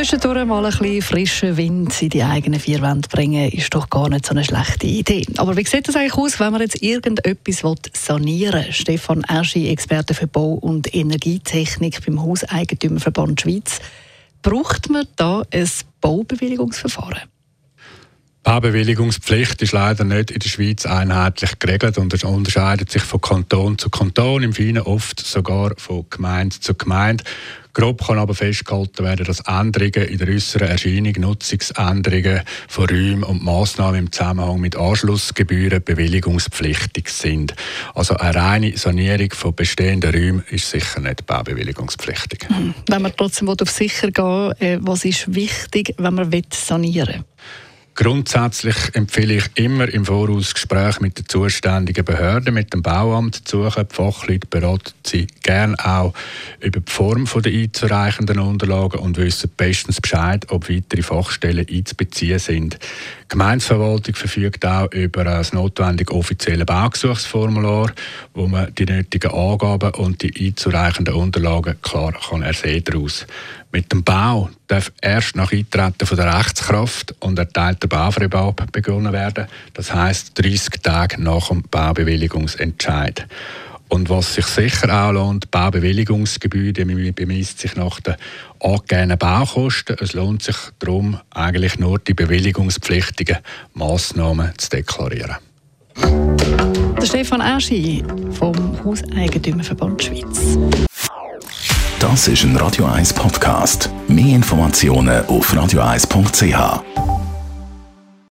Zwischendurch mal ein bisschen frischen Wind in die eigenen vier Wände bringen, ist doch gar nicht so eine schlechte Idee. Aber wie sieht das eigentlich aus, wenn man jetzt irgendetwas sanieren will? Stefan Erschi, Experte für Bau- und Energietechnik beim Hauseigentümerverband Schweiz. Braucht man da ein Baubewilligungsverfahren? Baubewilligungspflicht ist leider nicht in der Schweiz einheitlich geregelt und unterscheidet sich von Kanton zu Kanton, im Feinen oft sogar von Gemeinde zu Gemeinde. Grob kann aber festgehalten werden, dass Änderungen in der äußeren Erscheinung, Nutzungsänderungen von Räumen und Massnahmen im Zusammenhang mit Anschlussgebühren bewilligungspflichtig sind. Also eine reine Sanierung von bestehenden Räumen ist sicher nicht baubewilligungspflichtig. Wenn man trotzdem auf sicher gehen äh, was ist wichtig, wenn man sanieren will? Grundsätzlich empfehle ich immer im Voraus Gespräche mit der zuständigen Behörde, mit dem Bauamt zu suchen. Die Fachleute beraten sie gerne auch über die Form der einzureichenden Unterlagen und wissen bestens Bescheid, ob weitere Fachstellen einzubeziehen sind. Die Gemeindeverwaltung verfügt auch über ein notwendige offizielle Baugesuchsformular, wo man die nötigen Angaben und die einzureichenden Unterlagen klar kann ersehen daraus. Mit dem Bau darf erst nach Eintreten von der Rechtskraft und erteilter Baufreibau begonnen werden. Das heißt 30 Tage nach dem Baubewilligungsentscheid. Und was sich sicher auch lohnt, Baubewilligungsgebühr bemisst sich nach den angegebenen Baukosten. Es lohnt sich darum, eigentlich nur die bewilligungspflichtigen Massnahmen zu deklarieren. Der Stefan Aschi vom Hauseigentümerverband Schweiz. Das ist ein Radio 1 Podcast. Mehr Informationen auf radio1.ch.